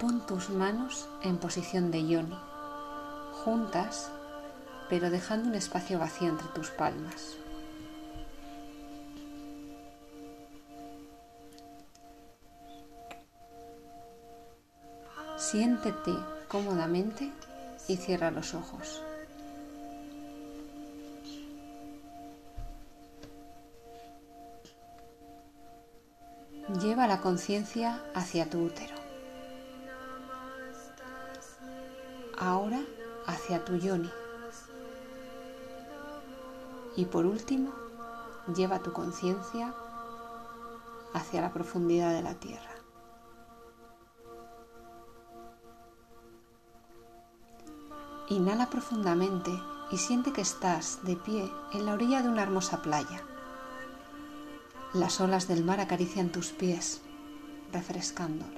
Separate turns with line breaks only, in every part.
Pon tus manos en posición de yoni, juntas, pero dejando un espacio vacío entre tus palmas. Siéntete cómodamente y cierra los ojos. Lleva la conciencia hacia tu útero. Ahora hacia tu yoni. Y por último, lleva tu conciencia hacia la profundidad de la tierra. Inhala profundamente y siente que estás de pie en la orilla de una hermosa playa. Las olas del mar acarician tus pies, refrescándolos.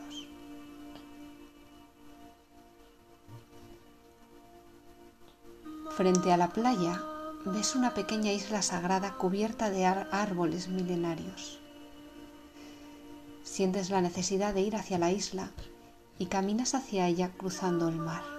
Frente a la playa ves una pequeña isla sagrada cubierta de árboles milenarios. Sientes la necesidad de ir hacia la isla y caminas hacia ella cruzando el mar.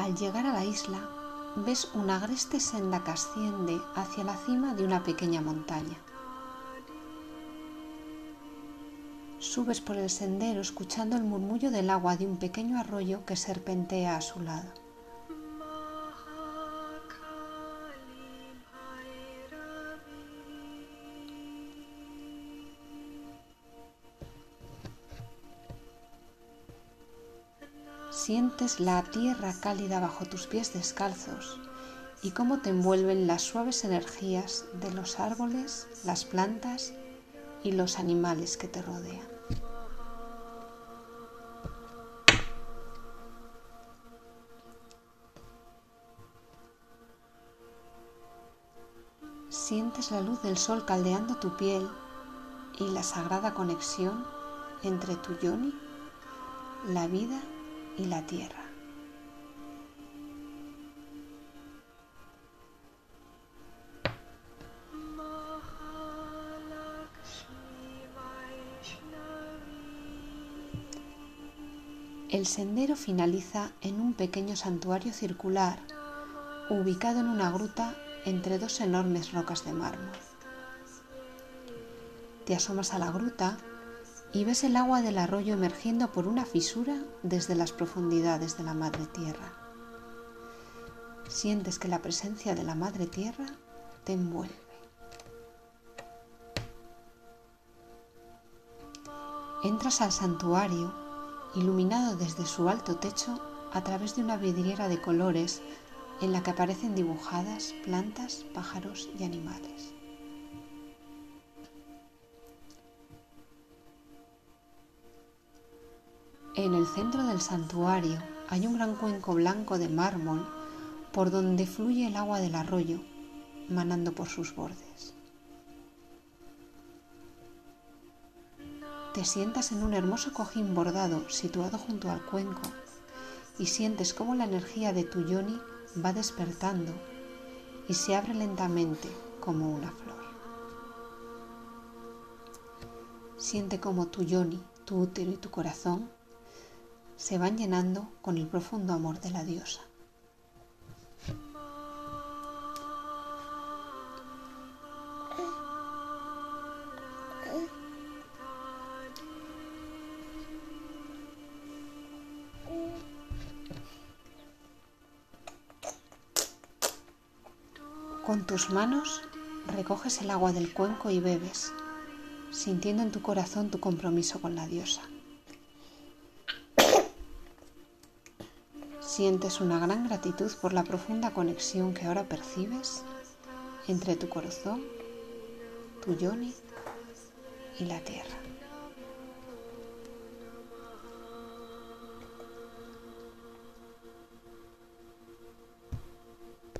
Al llegar a la isla, ves una agreste senda que asciende hacia la cima de una pequeña montaña. Subes por el sendero escuchando el murmullo del agua de un pequeño arroyo que serpentea a su lado. Sientes la tierra cálida bajo tus pies descalzos y cómo te envuelven las suaves energías de los árboles, las plantas y los animales que te rodean. Sientes la luz del sol caldeando tu piel y la sagrada conexión entre tu yoni, la vida y la tierra. El sendero finaliza en un pequeño santuario circular ubicado en una gruta entre dos enormes rocas de mármol. Te asomas a la gruta y ves el agua del arroyo emergiendo por una fisura desde las profundidades de la madre tierra. Sientes que la presencia de la madre tierra te envuelve. Entras al santuario, iluminado desde su alto techo a través de una vidriera de colores en la que aparecen dibujadas plantas, pájaros y animales. En el centro del santuario hay un gran cuenco blanco de mármol por donde fluye el agua del arroyo, manando por sus bordes. Te sientas en un hermoso cojín bordado situado junto al cuenco y sientes cómo la energía de tu yoni va despertando y se abre lentamente como una flor. Siente como tu yoni, tu útero y tu corazón se van llenando con el profundo amor de la diosa. Con tus manos recoges el agua del cuenco y bebes, sintiendo en tu corazón tu compromiso con la diosa. Sientes una gran gratitud por la profunda conexión que ahora percibes entre tu corazón, tu yoni y la tierra.